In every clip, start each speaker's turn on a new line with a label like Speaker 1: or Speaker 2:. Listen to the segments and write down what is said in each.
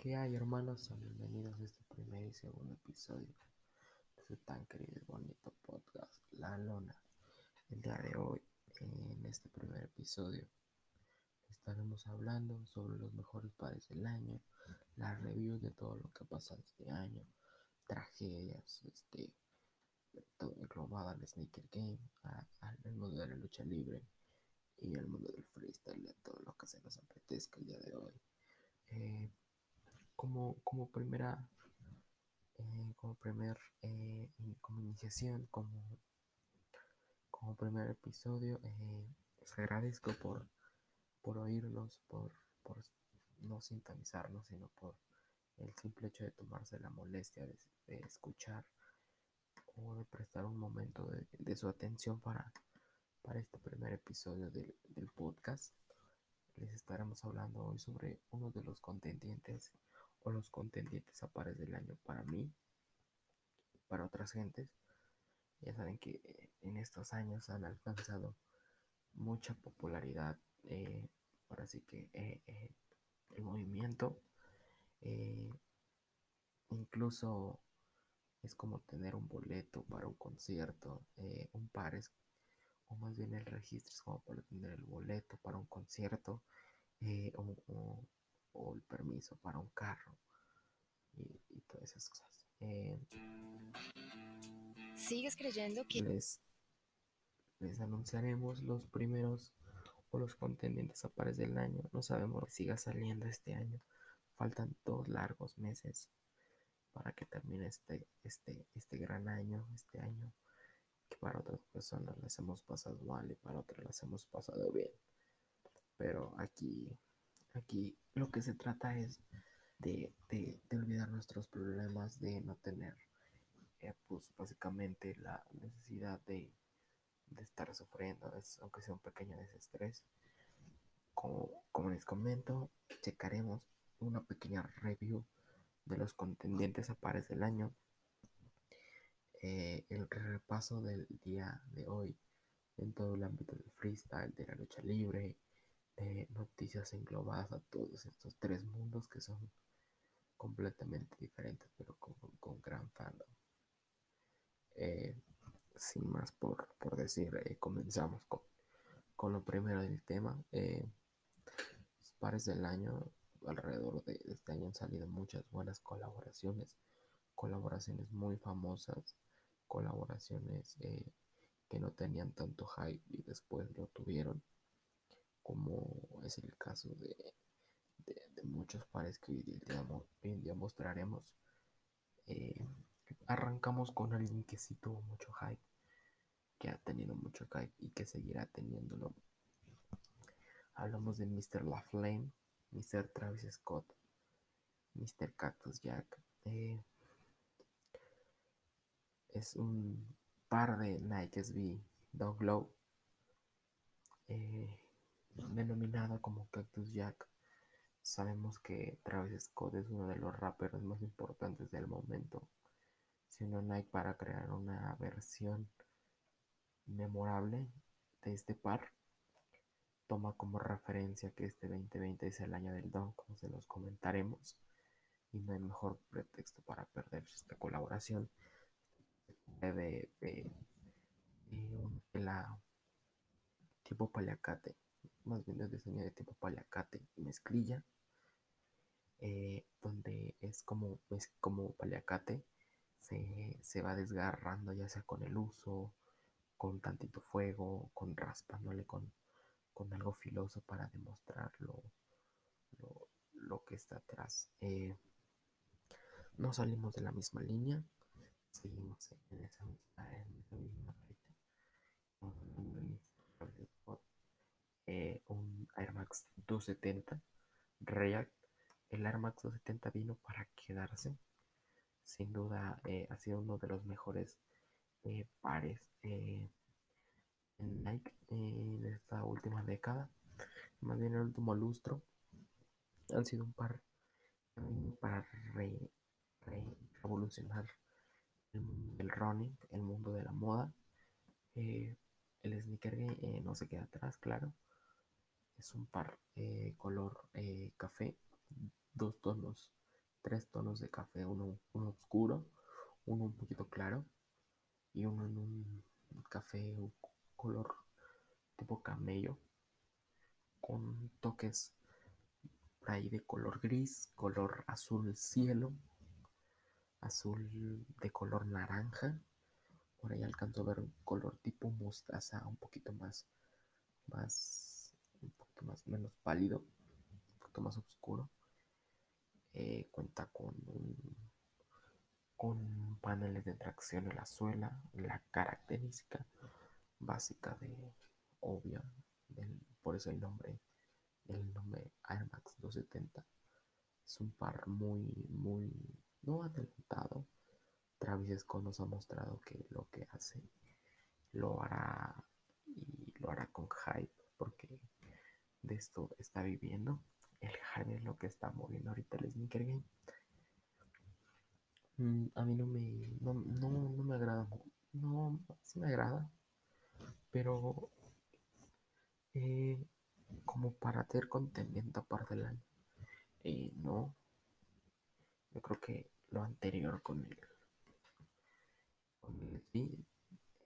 Speaker 1: ¿Qué hay hermanos? Bienvenidos a este primer y segundo episodio de su tan querido y bonito podcast, La Lona. El día de hoy, en este primer episodio, estaremos hablando sobre los mejores pares del año, las reviews de todo lo que ha pasado este año, tragedias, este, todo englobado al sneaker game, al mundo de la lucha libre y al mundo del freestyle, de todo lo que se nos apetezca el día de hoy. Eh, como, como primera, eh, como primer, eh, como iniciación, como, como primer episodio, eh, les agradezco por, por oírnos, por, por no sintonizarnos, sino por el simple hecho de tomarse la molestia de, escuchar o de prestar un momento de, de, su atención para, para este primer episodio del, del podcast. Les estaremos hablando hoy sobre uno de los contendientes o los contendientes a pares del año para mí, para otras gentes. Ya saben que eh, en estos años han alcanzado mucha popularidad. Eh, ahora sí que eh, el movimiento incluso es como tener un boleto para un concierto. un par es, o más bien el registro es como para tener el boleto para un concierto. O el permiso para un carro y, todas esas cosas. Eh,
Speaker 2: ¿Sigues creyendo que
Speaker 1: les, les anunciaremos los primeros o los contendientes a pares del año? No sabemos si siga saliendo este año. Faltan dos largos meses para que termine este, este, este gran año, este año que para otras personas las hemos pasado mal y para otras las hemos pasado bien. Pero aquí Aquí lo que se trata es de, de, olvidar nuestros problemas, de no tener, eh, pues básicamente la necesidad de, de estar sufriendo, aunque sea un pequeño desestrés. Como, como les comento, checaremos una pequeña review de los contendientes a pares del año. Eh, el repaso del día de hoy en todo el ámbito del freestyle, de la lucha libre, noticias englobadas a todos estos tres mundos que son completamente diferentes, pero con, con gran fandom. Eh, sin más por, por decir, eh, comenzamos con, con, lo primero del tema. Eh, pares del año, alrededor de este año han salido muchas buenas colaboraciones, colaboraciones muy famosas, colaboraciones que no tenían tanto hype y después lo tuvieron como es el caso de, muchos pares que hoy día, mostraremos. Eh, arrancamos con alguien que sí tuvo mucho hype, que ha tenido mucho hype y que seguirá teniéndolo. Hablamos de Mr. La Flame, Mr. Travis Scott, Mr. Cactus Jack. Eh, es un par de Nike SB Dog Low. Eh, denominada como Cactus Jack. Sabemos que Travis Scott es uno de los raperos más importantes del momento. Siendo Nike para crear una versión memorable de este par, toma como referencia que este 2020 es el año del Don, como se los comentaremos, y no hay mejor pretexto para perder esta colaboración de, de, la tipo paliacate más bien es diseño de tipo paliacate y mezclilla, eh, donde es como, es como paliacate, se, se, va desgarrando ya sea con el uso, con tantito fuego, con raspándole con, con algo filoso para demostrar lo, lo, que está atrás. Eh, no salimos de la misma línea, seguimos en esa en esa misma eh, un Air Max 270 React. El Air Max 270 vino para quedarse. Sin duda eh, ha sido uno de los mejores eh, pares en Nike en esta última década. Más bien el último lustro. Han sido un par para revolucionar el, running, el mundo de la moda. el sneaker no se queda atrás, claro es un par eh, color eh, café, dos tonos modelos de café, uno, uno oscuro, uno un poquito claro y uno en un café color tipo camello con toques ahí de color gris, color azul cielo, azul de color naranja. Por ahí alcanzo a ver un color tipo mostaza, un poquito más, más, un más, menos pálido, un poquito más oscuro. Eh, cuenta con con paneles de tracción en la suela, la característica básica de obvia, por eso el nombre, el nombre Air Max 270 es un par muy, muy, no adelantado. Travis Scott nos ha mostrado que lo que hace lo hará y lo hará con hype porque de esto está viviendo. El hype es lo que está moviendo ahorita el sneaker game. Mm, a mí no me, no, no, me agrada, no, sí me agrada, pero eh, como para hacer contenido aparte del año, eh, no, yo creo que lo anterior con el, con el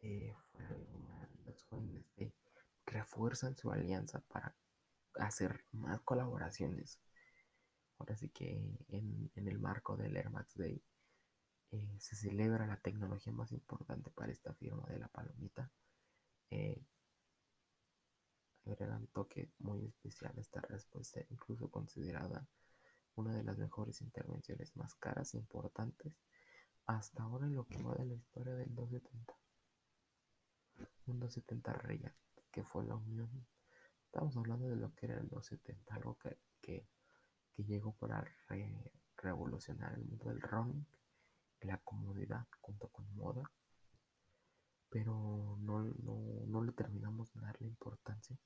Speaker 1: eh, los jóvenes refuerzan su alianza para hacer más colaboraciones. Ahora sí que en, en el marco del Air Max Day eh, se celebra la tecnología más importante para esta firma de la palomita. Eh, agrega un toque muy especial a esta respuesta, incluso considerada una de las mejores intervenciones más caras e importantes hasta ahora en lo que va de la historia del 270. Un 270 React, que fue la unión. Estamos hablando de lo que era el 270, algo que, que, llegó para revolucionar el mundo del running la comodidad junto con moda, pero no, no, le terminamos de darle importancia,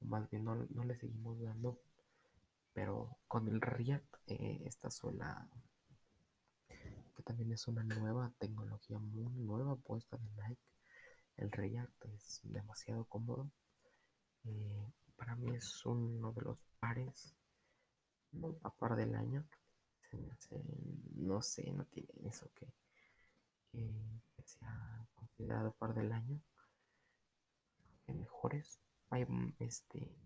Speaker 1: o más bien no, le seguimos dando, pero con el React, eh, esta suela, que también es una nueva tecnología muy nueva puesta de Nike, el React es demasiado cómodo. Eh, para mí es uno de los pares, no a par del año, no sé, no tiene eso que, que, sea considerado par del año. Mejores. Hay este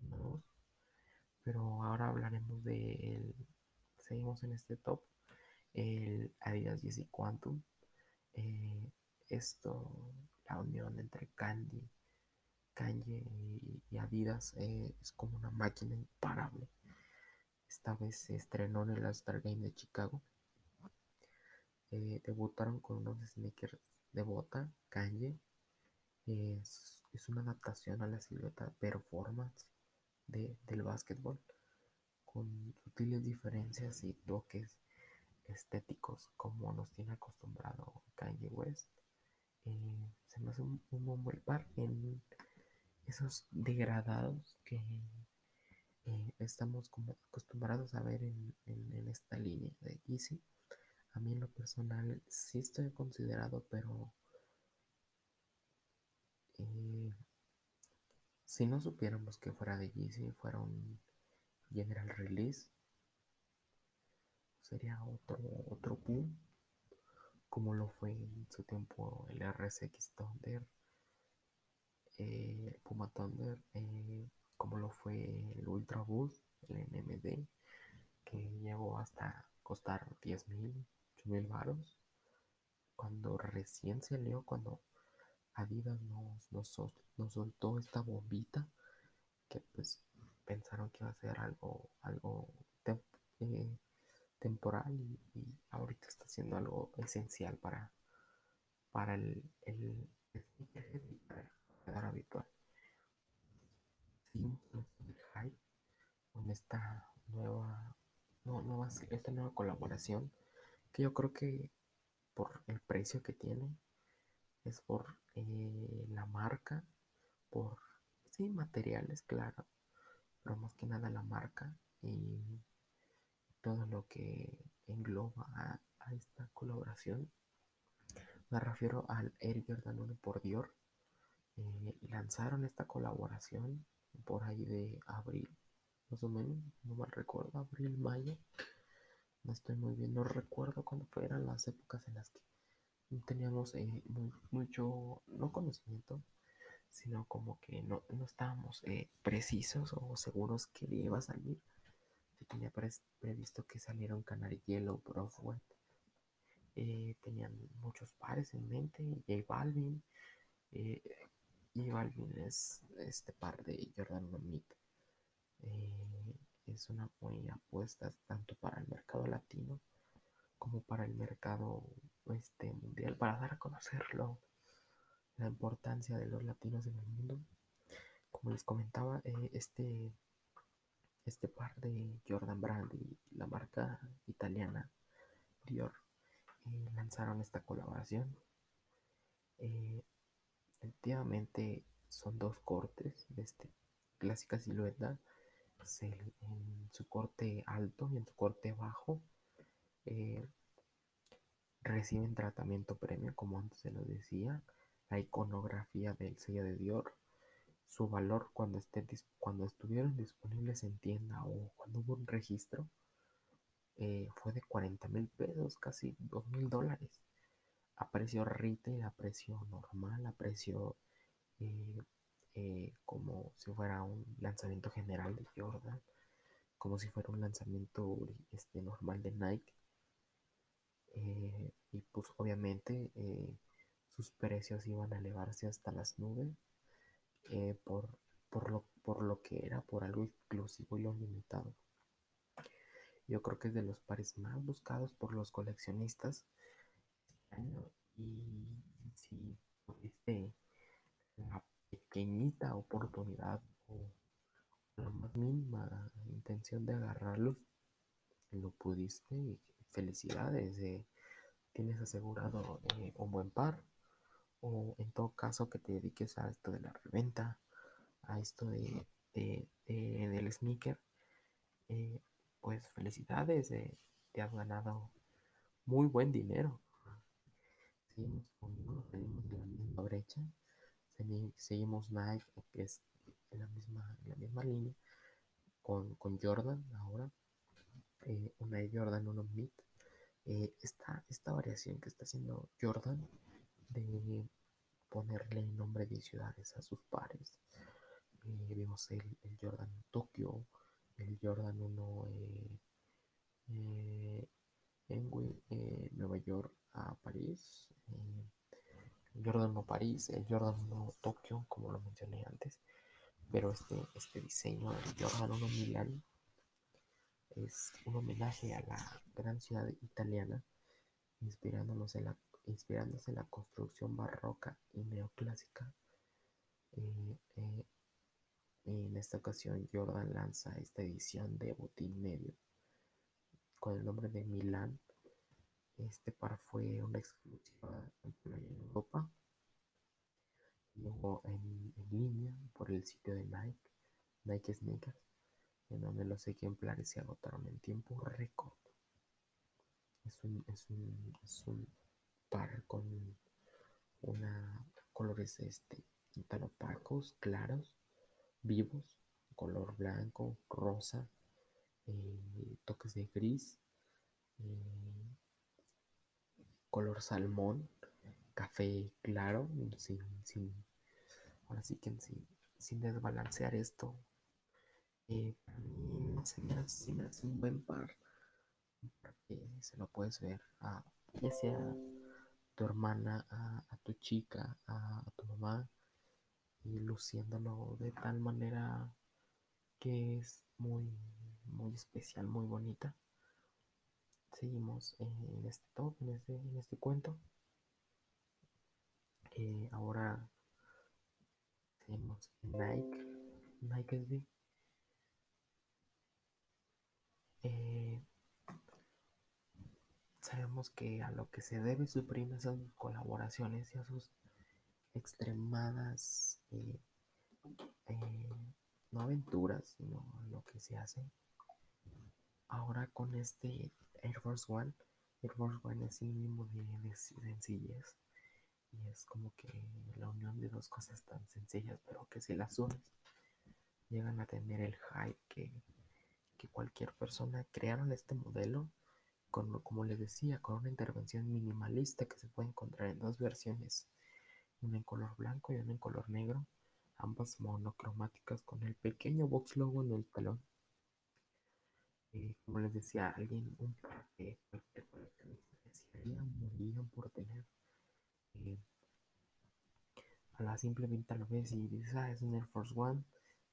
Speaker 1: Pero ahora hablaremos de seguimos en este top. El Adidas Yeezy Quantum. Eh, esto, la unión entre Candy, Kanye y, Adidas eh, es como una máquina imparable. Esta vez se estrenó en el All-Star Game de Chicago. Eh, debutaron con unos sneakers de bota, Kanye. Es, una adaptación a la silueta performance del básquetbol con sutiles diferencias y toques estéticos como nos tiene acostumbrado Kanye West. Eh, se me hace un, un buen par en esos degradados que eh, estamos acostumbrados a ver en, esta línea de Yeezy. A mí en lo personal sí estoy considerado, pero eh, si no supiéramos que fuera de Yeezy, fuera un general release, sería otro, otro boom, como lo fue en su tiempo el RSX Thunder, eh, Puma Thunder, como lo fue el Ultra Boost, el NMD, que llegó hasta costar 10 mil, 8 mil baros. Cuando recién salió, cuando Adidas nos, nos, soltó esta bombita, que pues pensaron que iba a ser algo, algo eh, temporal y, ahorita está siendo algo esencial para, para el, el, habitual con esta nueva, no, esta nueva colaboración que yo creo que por el precio que tiene es por eh, la marca, por sí materiales, claro, pero más que nada la marca y todo lo que engloba a, esta colaboración. Me refiero al Air Jordan 1 por Dior. Eh, lanzaron esta colaboración por ahí de abril, más o menos, no mal recuerdo, abril, mayo. no estoy muy bien, no recuerdo cuándo eran las épocas en las que teníamos eh, mucho, no conocimiento, sino como que no, no estábamos eh, precisos o seguros que iba a salir. Yo tenía previsto que saliera un Canary Yellow Broadway. Eh, tenían muchos pares en mente, J Balvin, eh, J Balvin es este par de Jordan Mamit. Eh, es una buena apuesta tanto para el mercado latino como para el mercado este, mundial, para dar a conocerlo, la importancia de los latinos en el mundo. Como les comentaba, eh, este, este par de Jordan Brand y la marca italiana Dior eh, lanzaron esta colaboración. Efectivamente son dos cortes de este clásica silueta en su corte alto y en su corte bajo eh, reciben tratamiento premio, como antes se lo decía, la iconografía del sello de Dior, su valor cuando, esté, cuando estuvieron disponibles en tienda o cuando hubo un registro, eh, fue de 40 mil pesos, casi 2 mil dólares. A precio retail, a precio normal, a precio eh, como si fuera un lanzamiento general de Jordan, como si fuera un lanzamiento este, normal de Nike. Eh, y pues obviamente eh, sus precios iban a elevarse hasta las nubes por, por, lo, por lo que era, por algo exclusivo y lo limitado. Yo creo que es de los pares más buscados por los coleccionistas Y si tuviste la pequeñita oportunidad o la más mínima intención de agarrarlos, lo pudiste, felicidades, eh, tienes asegurado eh, un buen par o en todo caso que te dediques a esto de la reventa, a esto de, del sneaker, eh, pues felicidades, te has ganado muy buen dinero. Seguimos la brecha seguimos Nike, que es en la misma, la misma línea, con, Jordan ahora, eh, una Jordan, uno Mid. Eh, esta, esta variación que está haciendo Jordan de ponerle nombre de ciudades a sus pares. Eh, vimos el, Jordan Tokio, el Jordan 1 en Nueva York a París, el Jordan no París, el Jordan 1 Tokio, como lo mencioné antes, pero este, este diseño del Jordan 1 Milán es un homenaje a la gran ciudad italiana, inspirándonos en la, inspirándose en la construcción barroca y neoclásica. Eh, eh, en esta ocasión Jordan lanza esta edición de botín medio con el nombre de Milán este par fue una exclusiva en Europa. Luego en, línea por el sitio de Nike, Nike Sneakers, en donde los ejemplares se agotaron en tiempo récord. Es un, es un, es un par con una colores este tan opacos, claros, vivos, color blanco, rosa, eh, toques de gris, eh, color salmón, café claro, sin, sin ahora sí que sin, sin desbalancear esto. Eh, para mí se me, hace, un buen par. Porque se lo puedes ver a ya sea tu hermana, a, tu chica, a, tu mamá, y luciéndolo de tal manera que es muy, muy especial, muy bonita seguimos en este top, en este, en este cuento. Eh, ahora tenemos Nike, Nike. Eh, sabemos que a lo que se debe su prima son colaboraciones y a sus extremadas eh, no aventuras, sino lo que se hace ahora con este Air Force One, Air Force One es sinónimo de, de sencillez. Y es como que la unión de dos cosas tan sencillas, pero que si las unes, llegan a tener el hype que, que cualquier persona crearon este modelo con, como les decía, con una intervención minimalista que se puede encontrar en dos versiones, una en color blanco y una en color negro, ambas monocromáticas con el pequeño box logo en el talón. Eh, como les decía, alguien, un que cualquier por tener. Eh, a la simple vista lo ves y dices, ah, es un Air Force One,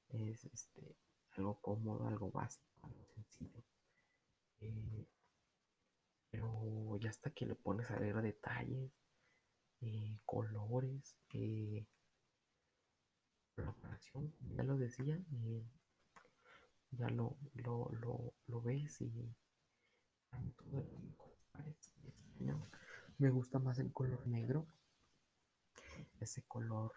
Speaker 1: es este, algo cómodo, algo básico, algo sencillo. Eh, pero ya hasta que le pones a ver detalles, eh, colores, eh, ya lo decía, eh, ya lo, lo, lo, lo, ves y me gusta más el color negro, ese color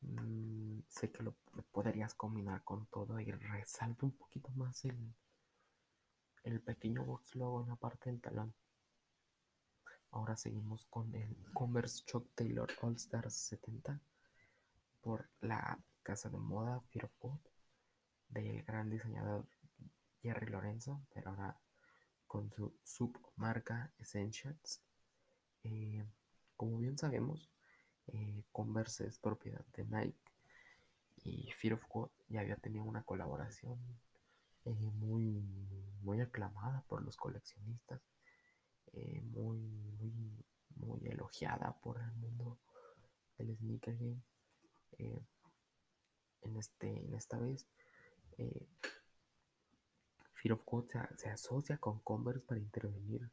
Speaker 1: mm, sé que lo podrías combinar con todo y resalta un poquito más el, el pequeño box logo en la parte del talón. Ahora seguimos con el Converse Chuck Taylor All Stars 70 por la casa de moda Fear of del gran diseñador Jerry Lorenzo, pero ahora con su submarca Essentials. Eh, como bien sabemos, eh, Converse es propiedad de Nike y Fear of God ya había tenido una colaboración eh, muy, muy aclamada por los coleccionistas, muy, muy, muy elogiada por el mundo del sneaker game. En, este, en esta vez, Fear of God se, asocia con Converse para intervenir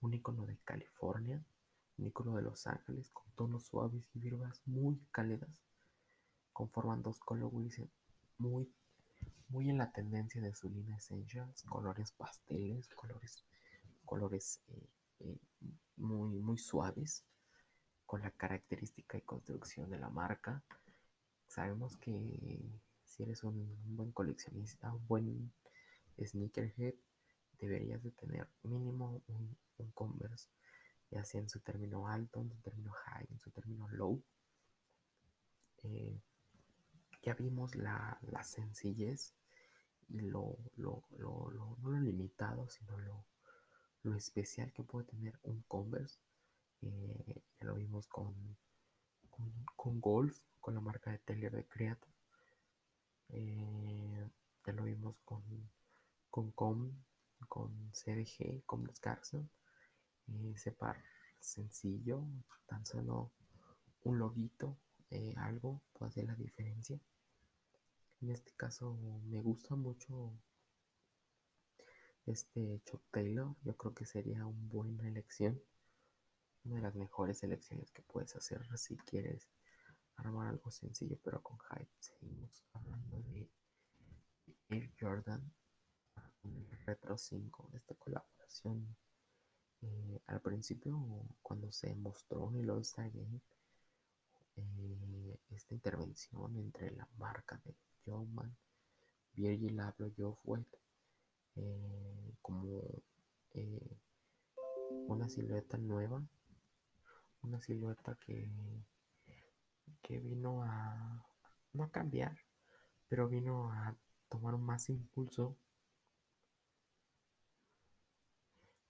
Speaker 1: un icono de California, un icono de Los Ángeles con tonos suaves y vibras muy cálidas, conforman dos colorways muy muy en la tendencia de su línea Essentials, colores pasteles, colores, colores eh, eh, muy, muy suaves, con la característica y construcción de la marca. Sabemos que si eres un, buen coleccionista, un buen sneakerhead, deberías de tener mínimo un, Converse, ya sea en su término alto, en su término high, en su término low. Eh, ya vimos la, la sencillez y lo, lo, lo, no lo limitado, sino lo, lo especial que puede tener un Converse. Eh, ya lo vimos con, con, Golf, con la marca de Taylor de. Eh, ya lo vimos con, con Com, con CDG, con Descarson. Eh, ese par sencillo, tan solo un loguito, algo puede hacer la diferencia. En este caso me gusta mucho este Chuck Taylor. Yo creo que sería una buena elección. Una de las mejores elecciones que puedes hacer si quieres armar algo sencillo pero con hype. Seguimos hablando de Air Jordan Retro 5, esta colaboración. Eh, al principio, cuando se mostró en el All-Star Game, eh, esta intervención entre la marca de Man, Virgil Abloh, Geoff eh, como eh, una silueta nueva, una silueta que, que vino a, no a cambiar, pero vino a tomar más impulso.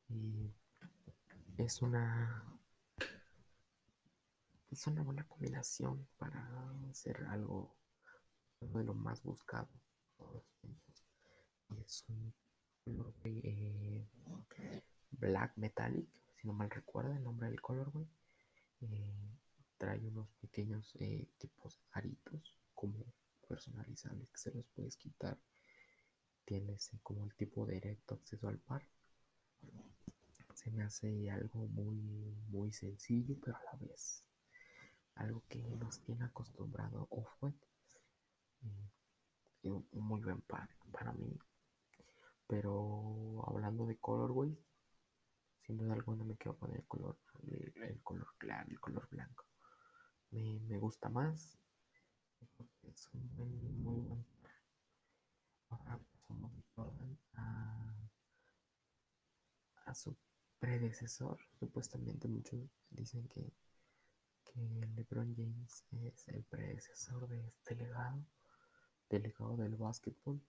Speaker 1: Y es una es una buena combinación para hacer algo de los más buscados y es un color eh, black metallic si no mal recuerdo el nombre del color eh, trae unos pequeños eh, tipos aritos como personalizables que se los puedes quitar tienes como el tipo directo acceso al par se me hace algo muy muy sencillo pero a la vez algo que nos tiene acostumbrado Off-White un muy buen par para mí. Pero hablando de colorways, sin duda alguna me quedo con el color, el, color claro, el color blanco. Me, gusta más. Es un muy buen. Ahora a, a su predecesor. Supuestamente muchos dicen que, que LeBron James es el predecesor de este legado delegado del básquetbol.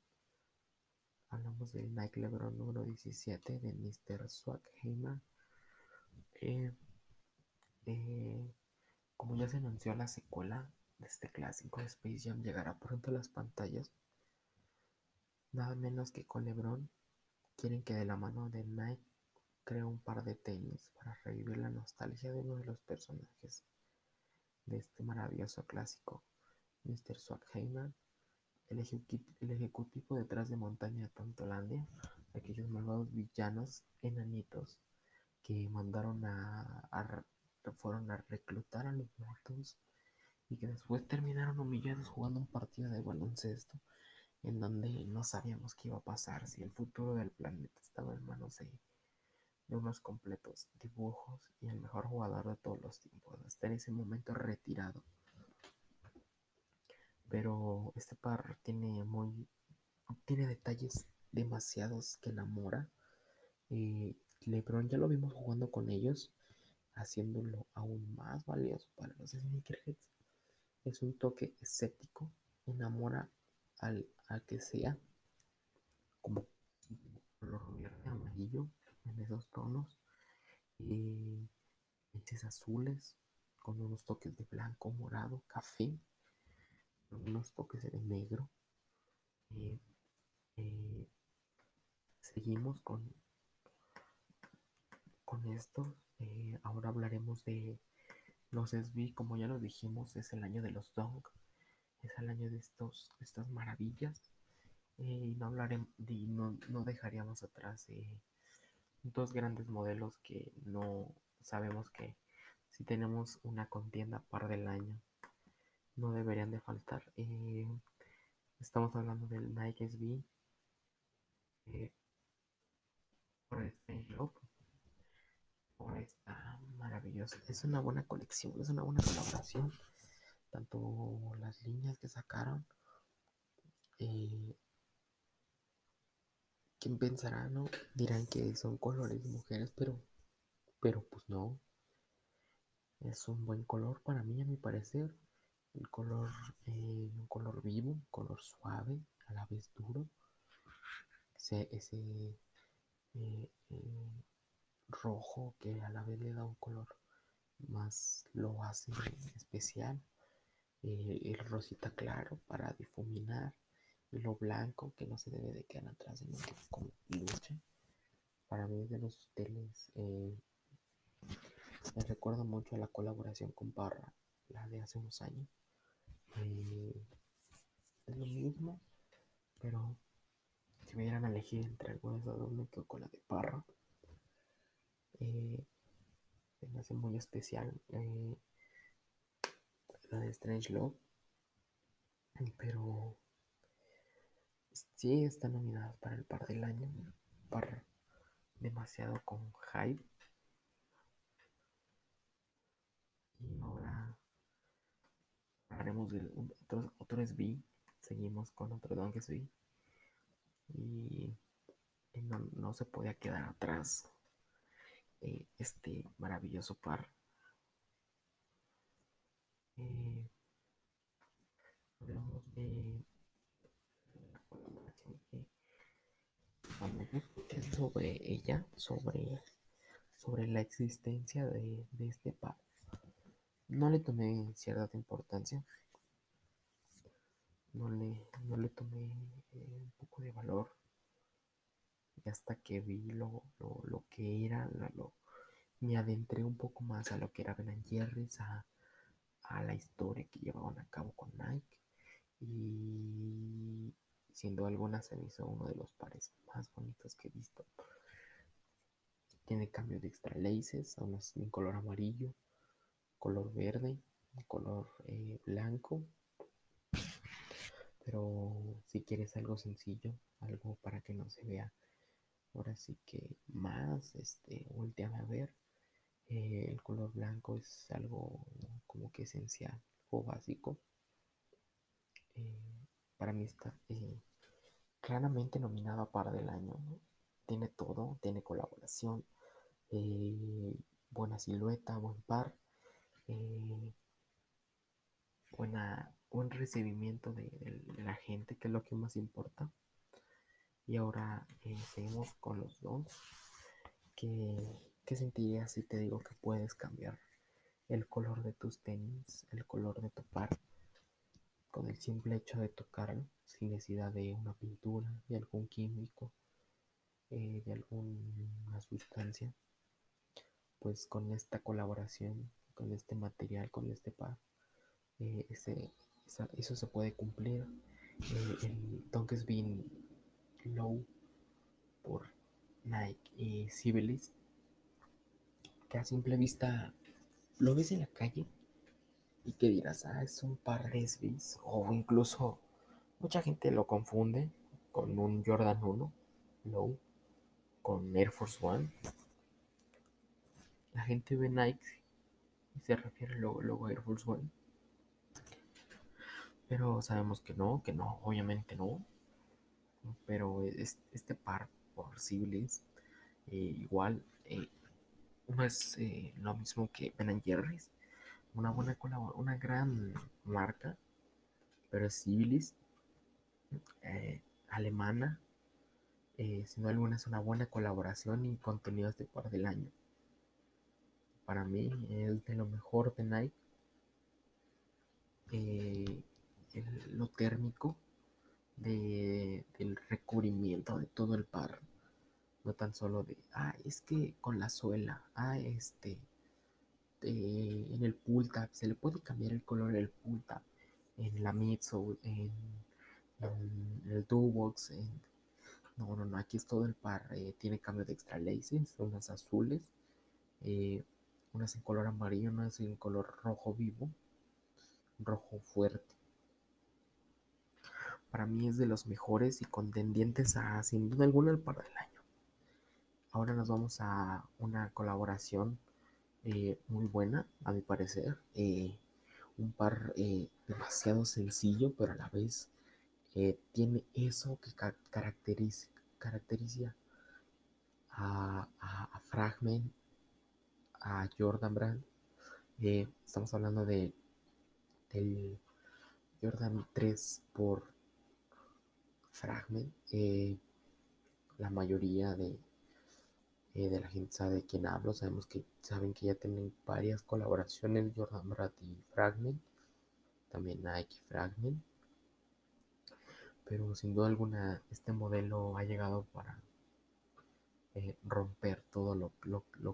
Speaker 1: hablamos del Nike Lebron número 17 de Mr. Swackheimer. Eh, eh, como ya se anunció la secuela de este clásico, Space Jam llegará pronto a las pantallas. Nada menos que con LeBron quieren que de la mano de Nike cree un par de tenis para revivir la nostalgia de uno de los personajes de este maravilloso clásico, Mr. Swackheimer, el, ejecutivo detrás de Montaña de aquellos malvados villanos enanitos que mandaron a, fueron a reclutar a los muertos y que después terminaron humillados jugando un partido de baloncesto en donde no sabíamos qué iba a pasar, si el futuro del planeta estaba en manos de, unos completos dibujos y el mejor jugador de todos los tiempos, hasta en ese momento retirado. Pero este par tiene muy tiene detalles demasiados que enamora. y LeBron ya lo vimos jugando con ellos, haciéndolo aún más valioso para los sneakerheads. Es un toque escéptico, enamora al, que sea, como color verde, amarillo, en esos tonos, y leches azules, con unos toques de blanco, morado, café, unos toques de negro. Eh, seguimos con, con esto. Eh, ahora hablaremos de los SB, como ya lo dijimos, es el año de los Dong es el año de estos, estas maravillas. Eh, y no hablaremos, no, no dejaríamos atrás dos grandes modelos que no sabemos que si tenemos una contienda par del año no deberían de faltar. Eh, estamos hablando del Nike SB eh, por este por esta maravillosa. Es una buena colección, es una buena colaboración tanto las líneas que sacaron. Eh, ¿Quién pensará, no? Dirán que son colores de mujeres, pero, pero pues no. Es un buen color para mí, a mi parecer. El color, eh, un color vivo, un color suave, a la vez duro. Ese, ese eh, rojo que a la vez le da un color más, lo hace especial. Eh, el rosita claro para difuminar. Y lo blanco que no se debe de quedar atrás en un como lucha para mí de los hoteles eh, me recuerda mucho a la colaboración con Parra la de hace unos años. Eh, es lo mismo pero si me dieran a elegir entre algunas de dos me con la de Parra me hace muy especial la de Strange Love. Pero sí está nominada para el par del año. Par demasiado con hype. Y ahora haremos del otro, otro. Seguimos con otro Don SB. Y, y no, no, se podía quedar atrás eh, este maravilloso par eh, hablamos de sobre ella, sobre, sobre la existencia de, este par. No le tomé cierta importancia, no le, no le tomé eh, un poco de valor. Y hasta que vi lo, lo, que era, lo, me adentré un poco más a lo que era Ben Jerry's, a, a la historia que llevaban a cabo con Nike y siendo alguna se me hizo uno de los pares más bonitos que he visto. Tiene cambio de extra laces, aún así en color amarillo, color verde, color eh, blanco. Pero si quieres algo sencillo, algo para que no se vea, ahora sí que más, este, volteame a ver. Eh, el color blanco es algo como que esencial o básico. Eh, para mí está eh, claramente nominado a par del año. Tiene todo, tiene colaboración, buena silueta, buen par, buena, buen recibimiento de, la gente, que es lo que más importa. Y ahora eh, seguimos con los dos. ¿Qué, ¿Qué sentirías si te digo que puedes cambiar el color de tus tenis, el color de tu par, con el simple hecho de tocarlo, sin necesidad de una pintura, de algún químico, eh, de alguna sustancia? Pues con esta colaboración, con este material, con este par, eh, ese, eso se puede cumplir. Eh, el Donkey's Bean Low por Nike y Civilist, que a simple vista lo ves en la calle y que dirás, ah, es un par de SBs, o incluso mucha gente lo confunde con un Jordan 1 Low, con Air Force One. La gente ve Nike y se refiere luego, luego a Air Force One pero sabemos que no, que no, obviamente no. Pero este par por Civilis, eh, igual, eh, es eh, lo mismo que Ben Jerry's. Una buena una gran marca, pero es Civilis, alemana. sin alguna es una buena colaboración y contenidos de par del año. Para mí es de lo mejor de Nike lo térmico de, del recubrimiento de todo el par. No tan solo de, ah, es que con la suela, ah, este, en el pull se le puede cambiar el color del pull en la midsole, en, en el box, en, no, no, no, aquí es todo el par, eh, tiene cambio de extra laces, unas azules, eh, unas en color amarillo, unas en color rojo vivo, rojo fuerte para mí es de los mejores y contendientes a sin duda alguna el par del año. Ahora nos vamos a una colaboración eh, muy buena, a mi parecer. Eh, un par eh, demasiado sencillo, pero a la vez tiene eso que caracteriza, caracteriza a, a, Fragment, a Jordan Brand. estamos hablando de del Jordan 3 por Fragment. Eh, la mayoría de, eh, de la gente sabe de quién hablo. Sabemos que saben que ya tienen varias colaboraciones Jordan Brand y Fragment. También Nike Fragment. Pero sin duda alguna este modelo ha llegado para eh, romper todo lo,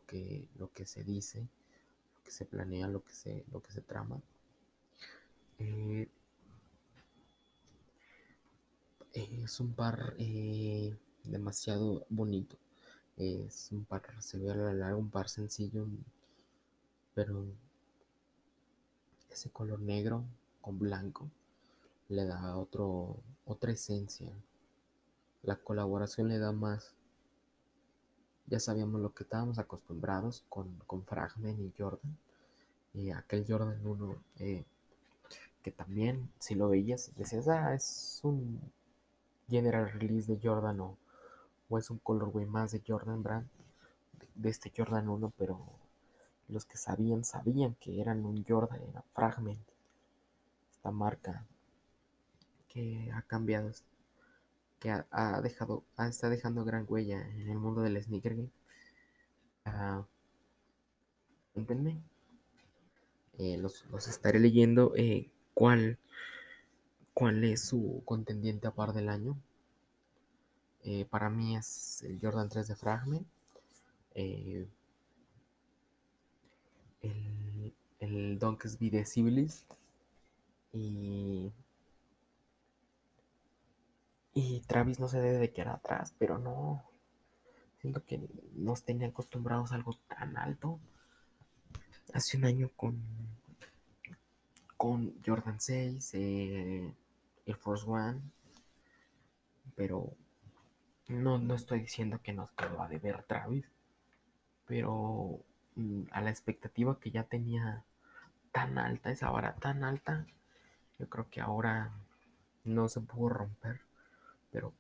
Speaker 1: que, lo que se dice, lo que se planea, lo que se, lo que se trama. Es un par eh, demasiado bonito. Es un par, se ve a lo largo, un par sencillo, pero ese color negro con blanco le da otro, otra esencia. La colaboración le da más. Ya sabíamos lo que estábamos acostumbrados con, con Fragment y Jordan. Y aquel Jordan 1 eh, que también, si lo veías, decías, ah, es un general release de Jordan o, es un colorway más de Jordan Brand, de, este Jordan 1, pero los que sabían, sabían que eran un Jordan, era Fragment, esta marca que ha cambiado, que ha, dejado, está dejando gran huella en el mundo del sneaker game. Uh, los, estaré leyendo. Eh, ¿Cuál cuál es su contendiente a par del año. Eh, para mí es el Jordan 3 de Fragment. Eh, el, el Donkey de Civilist. Y, y Travis no se debe de quedar atrás, pero no. Siento que nos tenían acostumbrados a algo tan alto. Hace un año con, con Jordan 6. Eh, Air Force One, pero no, no estoy diciendo que nos quedó a deber Travis, pero mm, a la expectativa que ya tenía tan alta, esa vara tan alta, yo creo que ahora no se pudo romper, pero,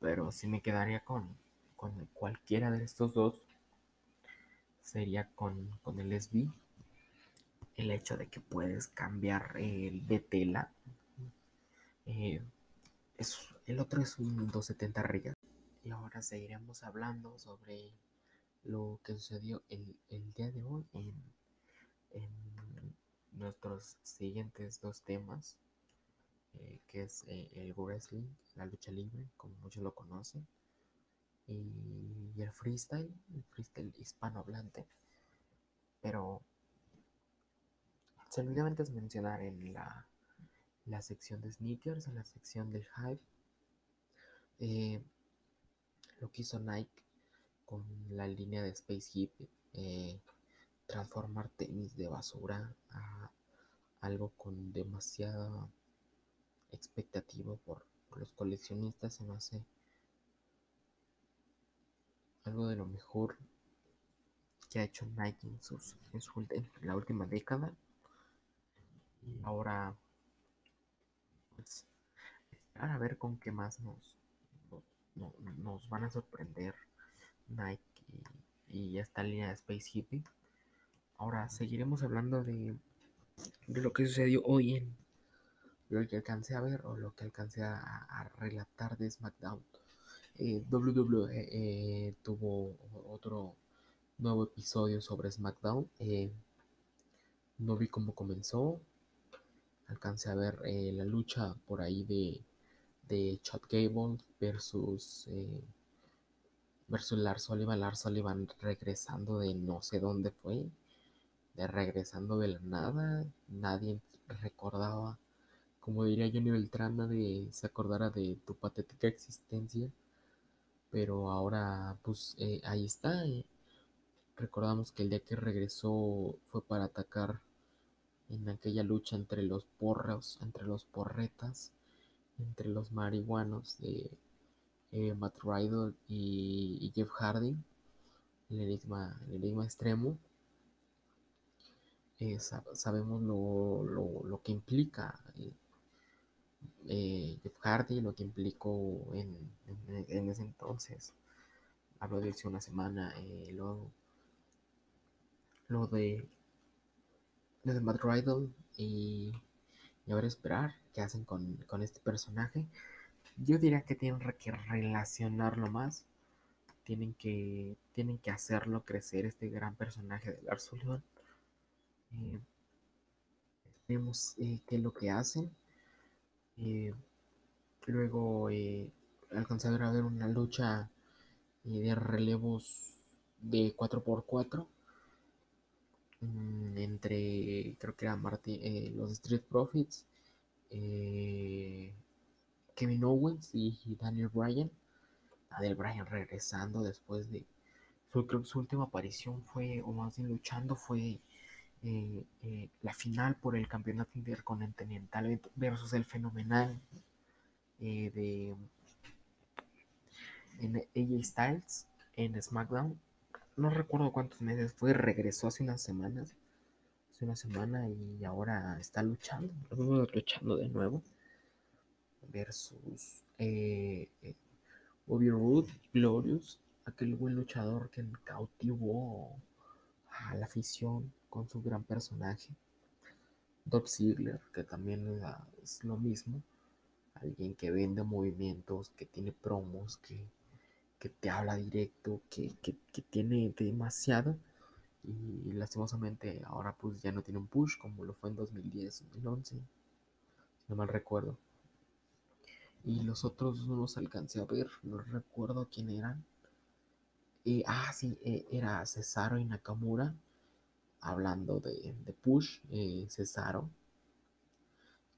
Speaker 1: pero si me quedaría con, con cualquiera de estos dos, sería con, con el SB. El hecho de que puedes cambiar el de tela eh, es, el otro es un 270 Real. y ahora seguiremos hablando sobre lo que sucedió el, el día de hoy en, en, nuestros siguientes dos temas, eh, que es eh, el wrestling, la lucha libre, como muchos lo conocen, y, y el freestyle, el freestyle hispanohablante. Pero se olvidó antes mencionar en la, la sección de sneakers, la sección del hype, eh, lo que hizo Nike con la línea de Space Hip, eh, transformar tenis de basura a algo con demasiada expectativa por, los coleccionistas, se me hace algo de lo mejor que ha hecho Nike en, sus, en, su, en la última década. Ahora, pues, esperar a ver con qué más nos, nos, van a sorprender Nike y, esta línea de Space Hippie. Ahora seguiremos hablando de, de lo que sucedió hoy en lo que alcancé a ver o lo que alcancé a, a relatar de SmackDown. Eh, WWE eh, tuvo otro nuevo episodio sobre SmackDown. Eh, no vi cómo comenzó. Alcancé a ver eh, la lucha por ahí de, de Chad Gable versus eh, versus Lars Sullivan, Lars Sullivan regresando de no sé dónde fue, de regresando de la nada, nadie recordaba, como diría Johnny Beltrán, nadie se acordara de tu patética existencia, pero ahora pues eh, ahí está, recordamos que el día que regresó fue para atacar en aquella lucha entre los porros, entre los porretas, entre los marihuanos de eh, Matt Riddle y, y, Jeff Hardy, el enigma, el enigma extremo. Eh, sab sabemos lo, lo, lo, que implica eh, eh, Jeff Hardy, lo que implicó en, en, ese entonces. Hablo de hace una semana, lo, lo de de Matt Riddle y, ahora esperar qué hacen con, con este personaje. Yo diría que tienen que relacionarlo más. Tienen que, tienen que hacerlo crecer este gran personaje de Lars Sullivan. Eh, vemos eh, qué es lo que hacen. Eh, luego eh, alcancé a ver una lucha de relevos de 4x4 mmm, entre, creo que era Martin, eh, los Street Profits. Kevin Owens y Daniel Bryan. Daniel Bryan regresando después de su, última aparición fue, o más bien luchando, fue eh, eh, la final por el campeonato intercontinental versus el fenomenal eh, de en AJ Styles en SmackDown. No recuerdo cuántos meses fue, regresó hace unas semanas. Hace una semana y ahora está luchando, luchando de nuevo versus eh, eh, Bobby Roode, Glorious, aquel buen luchador que cautivó a la afición con su gran personaje. Dolph Ziggler, que también es lo mismo, alguien que vende movimientos, que tiene promos, que, que te habla directo, que, que, tiene demasiado. Y lastimosamente ahora pues ya no tiene un push como lo fue en 2010, 2011, si no mal recuerdo. Y los otros no los alcancé a ver, no recuerdo quién eran. Eh, ah, sí, eh, era Cesaro y Nakamura. Hablando de, de push, eh, Cesaro.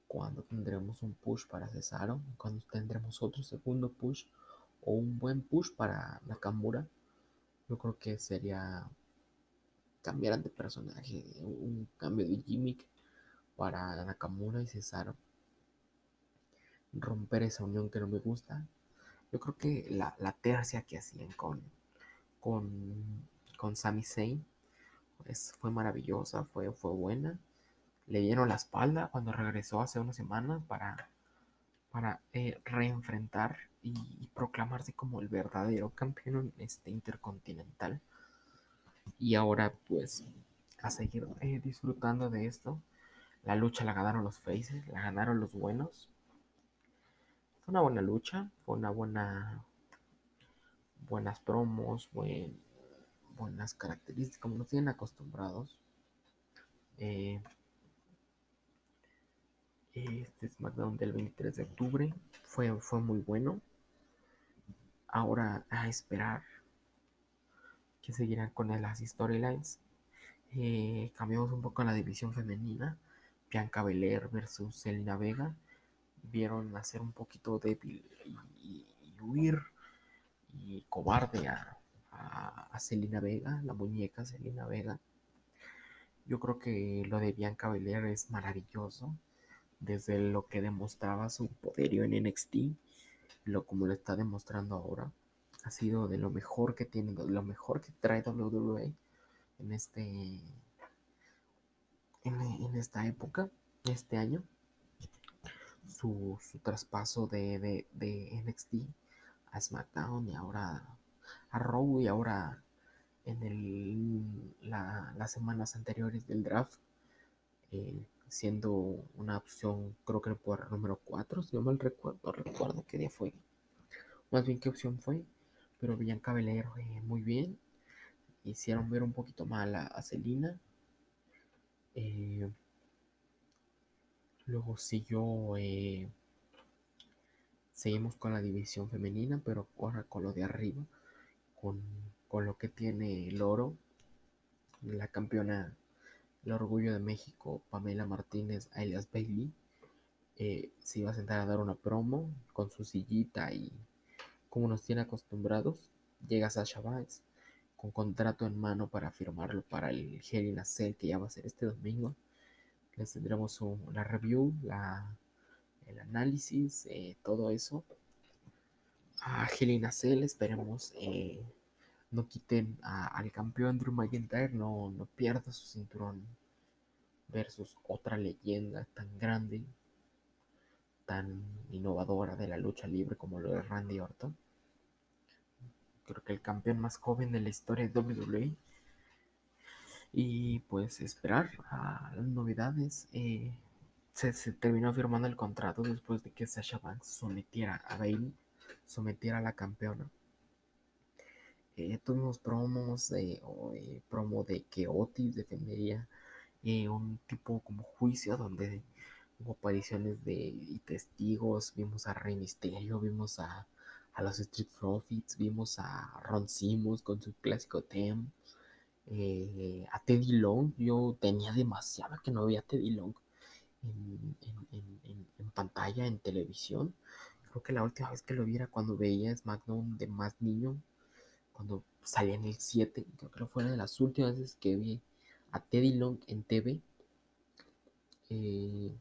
Speaker 1: ¿Cuándo tendremos un push para Cesaro? ¿Cuándo tendremos otro segundo push? ¿O un buen push para Nakamura? Yo creo que sería cambiar de personaje, un cambio de gimmick para Nakamura y Cesaro romper esa unión que no me gusta. Yo creo que la, la tercia que hacían con, con, con Sami Zayn pues, fue maravillosa, fue, fue buena. Le dieron la espalda cuando regresó hace unas semanas para, para eh, reenfrentar y, proclamarse como el verdadero campeón este intercontinental. Y ahora pues a seguir eh, disfrutando de esto. La lucha la ganaron los faces, la ganaron los buenos una buena lucha, fue una buena buenas promos, buen, buenas características, como nos tienen acostumbrados. Eh, este SmackDown del 23 de octubre fue, fue muy bueno. Ahora a esperar que seguirán con las storylines. Eh, cambiamos un poco la división femenina. Bianca Belair versus Selena Vega. Vieron hacer un poquito débil y, huir y cobarde a, a, Selena Vega, la muñeca Selena Vega. Yo creo que lo de Bianca Belair es maravilloso. Desde lo que demostraba su poderío en NXT, lo como lo está demostrando ahora, ha sido de lo mejor que tiene, de lo mejor que trae WWE en este en, esta época, este año. Su, traspaso de, de, NXT a SmackDown y ahora a Raw y ahora en el, las semanas anteriores del draft, eh, siendo una opción, creo que por número 4, si no mal recuerdo, recuerdo qué día fue, más bien qué opción fue, pero Bianca Belair muy bien, hicieron ver un poquito mal a, Celina. Eh, luego siguió, eh, seguimos con la división femenina, pero ahora con lo de arriba, con, lo que tiene el oro, la campeona, el orgullo de México, Pamela Martínez, alias Bailey. Eh, se iba a sentar a dar una promo con su sillita y como nos tiene acostumbrados, llega Sasha Banks con contrato en mano para firmarlo para el Hell Cell que ya va a ser este domingo. Les tendremos la review, el análisis, eh, todo eso. A Hell Cell esperemos eh, no quiten al campeón Drew McIntyre, no, no pierda su cinturón versus otra leyenda tan grande, tan innovadora de la lucha libre como lo de Randy Orton creo que el campeón más joven de la historia de WWE. Y pues esperar a las novedades. Eh, se, terminó firmando el contrato después de que Sasha Banks sometiera a Bailey, sometiera a la campeona. Eh, tuvimos promos, de eh, promo de que Otis defendería un tipo como juicio donde hubo apariciones de testigos, vimos a Rey Mysterio, vimos a a los Street Profits, vimos a Ron Simmons con su clásico theme, eh, a Teddy Long, yo tenía demasiado que no veía a Teddy Long en, pantalla, en televisión. Creo que la última vez que lo viera cuando veía SmackDown de más niño, cuando salía en el 7, creo que fue una de las últimas veces que vi a Teddy Long en TV. Eh,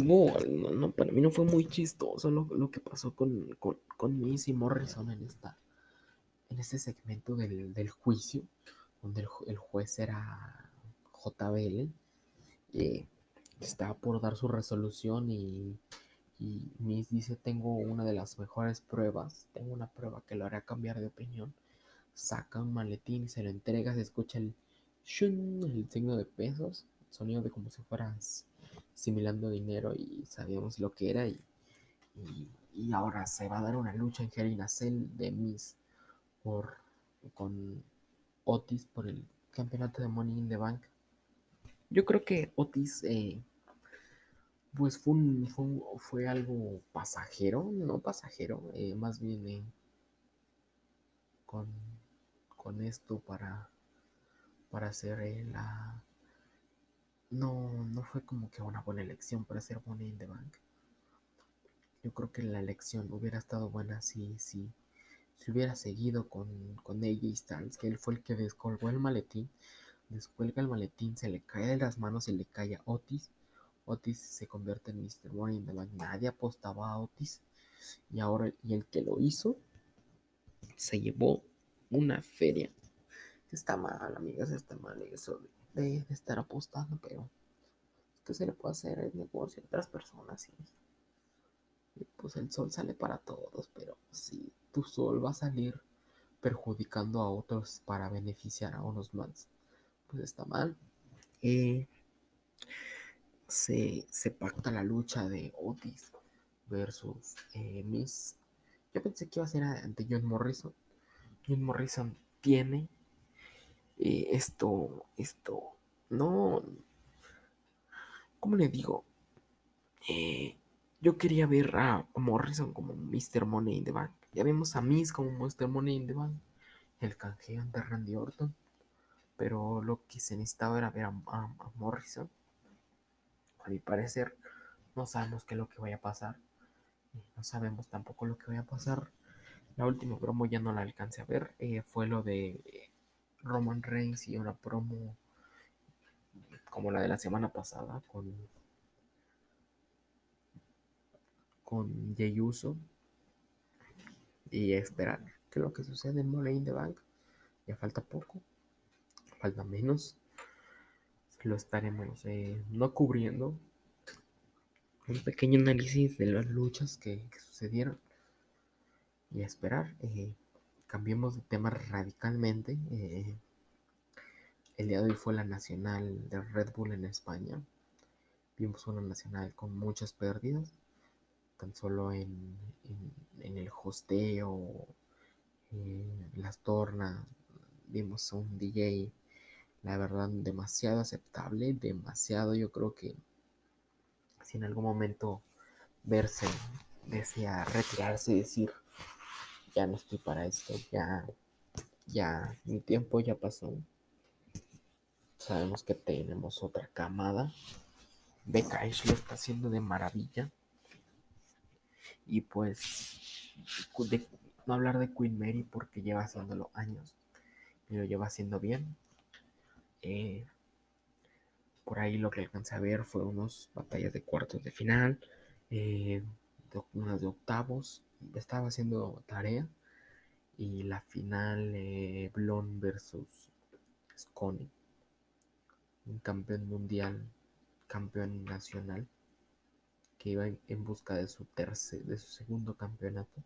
Speaker 1: no, para mí no fue muy chistoso lo, que pasó con, con, con Miss Morrison en esta, en este segmento del, juicio, donde el, juez era JBL, eh, estaba por dar su resolución y, y Miss dice, tengo una de las mejores pruebas, tengo una prueba que lo hará cambiar de opinión, saca un maletín y se lo entrega, se escucha el, el signo de pesos, sonido de como si fueras similando dinero y sabíamos lo que era y, y, ahora se va a dar una lucha en Hell Cell de Miss por con Otis por el campeonato de Money in the Bank. Yo creo que Otis eh, pues fue, fue, algo pasajero, no pasajero, eh, más bien eh, con, con esto para, para hacer la no, no fue como que una buena elección para ser Money in the Bank. Yo creo que la elección hubiera estado buena si, si, si hubiera seguido con, con AJ Styles, que él fue el que descolgó el maletín, descuelga el maletín, se le cae de las manos, y le cae a Otis. Otis se convierte en Mr. Money in the. Nadie apostaba a Otis. Y ahora, y el que lo hizo, se llevó una feria. Está mal, amigas, está mal eso de, estar apostando, pero que se le puede hacer el negocio a otras personas pues el sol sale para todos, pero si tu sol va a salir perjudicando a otros para beneficiar a unos más, pues está mal. Eh, se, pacta la lucha de Otis versus eh, Miss. Yo pensé que iba a ser ante John Morrison. John Morrison tiene eh, esto, esto, no, ¿cómo le digo? Eh, yo quería ver a Morrison como Mr. Money in the Bank. Ya vemos a Miss como Mr. Money in the Bank. El canjeo ante Randy Orton. Pero lo que se necesitaba era ver a Morrison. A mi parecer, no sabemos qué es lo que vaya a pasar. No sabemos tampoco lo que vaya a pasar. La última promo ya no la alcancé a ver. Eh, fue lo de Roman Reigns y una promo como la de la semana pasada con con Jey Uso y esperar que lo que sucede en Money in the Bank ya falta poco falta menos lo estaremos eh, no cubriendo un pequeño análisis de las luchas que, sucedieron y esperar. Eh, cambiemos de tema radicalmente. Eh, el día de hoy fue la nacional de Red Bull en España. Vimos una nacional con muchas pérdidas, tan solo en, el hosteo, las tornas. Vimos a un DJ, la verdad, demasiado aceptable, demasiado. Yo creo que si en algún momento verse decía retirarse y decir, ya no estoy para esto, ya, ya, mi tiempo ya pasó. Sabemos que tenemos otra camada. Becca lo está haciendo de maravilla. Y pues, no hablar de Queen Mary porque lleva haciéndolo años. Y lo lleva haciendo bien. Eh, por ahí lo que alcancé a ver fue unas batallas de cuartos de final, eh, unas de octavos. Estaba haciendo tarea. Y la final, eh, Blon versus Scone. Un campeón mundial, campeón nacional, que iba en, busca de su tercer, de su segundo campeonato.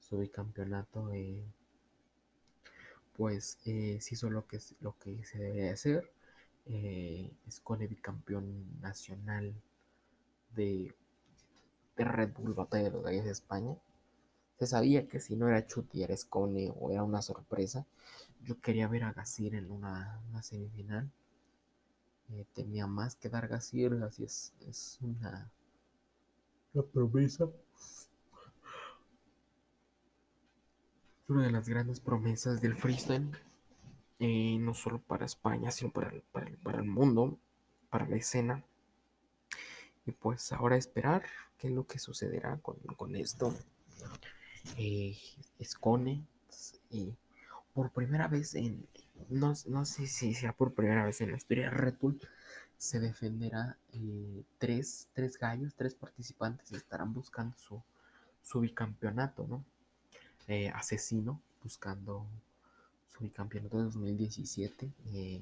Speaker 1: Su bicampeonato. Eh, pues eh, se hizo lo que, lo que se debe hacer eh, Scone bicampeón nacional de, Red Bull Batalla de los Gallos de España. Se sabía que si no era Chuti era Scone o era una sorpresa. Yo quería ver a Gasir en una, semifinal. Eh, tenía más que dar Gasir, así es, es una, una promesa. Una de las grandes promesas del freestyle eh, no solo para España, sino para el, para, el, mundo, para la escena. Y pues ahora esperar qué es lo que sucederá con, esto. Eh, Escone y por primera vez en, no, sé si sea por primera vez en la historia de Red Bull, se defenderá eh, tres, tres gallos, tres participantes estarán buscando su, su bicampeonato, ¿no? Asesino buscando su bicampeonato de 2017, eh,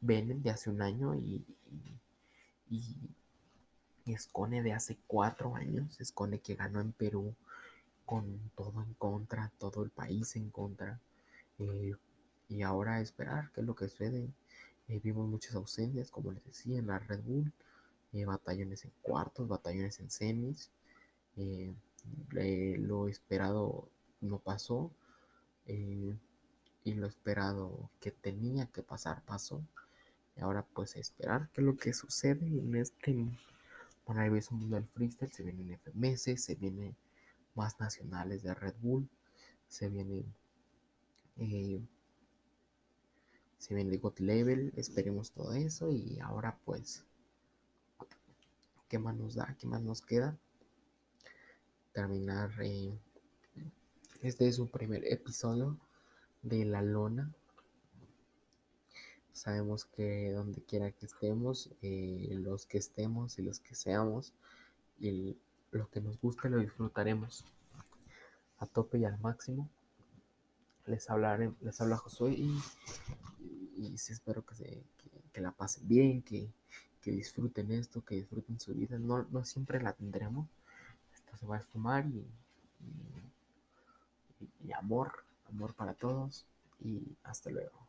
Speaker 1: de hace un año y, y, Escone de hace cuatro años, Escone que ganó en Perú con todo en contra, todo el país en contra. Eh, y ahora esperar qué es lo que sucede. Eh, vimos muchas ausencias, como les decía, en la Red Bull, eh, batallones en cuartos, batallones en semis. lo esperado no pasó y lo esperado que tenía que pasar pasó. Y ahora pues esperar qué es lo que sucede en este maravilloso mundo del freestyle. Se vienen FMS, se vienen más nacionales de Red Bull, se vienen eh, se viene God Level, esperemos todo eso y ahora pues qué más nos da, qué más nos queda terminar eh, este es un primer episodio de la lona. Sabemos que donde quiera que estemos, eh, los que estemos y los que seamos, y lo que nos guste lo disfrutaremos a tope y al máximo. Les hablaré, les habla Josué y, espero que, la pasen bien, que, disfruten esto, que disfruten su vida. No, no siempre la tendremos. Esto se va a esfumar y, y amor amor para todos y hasta luego.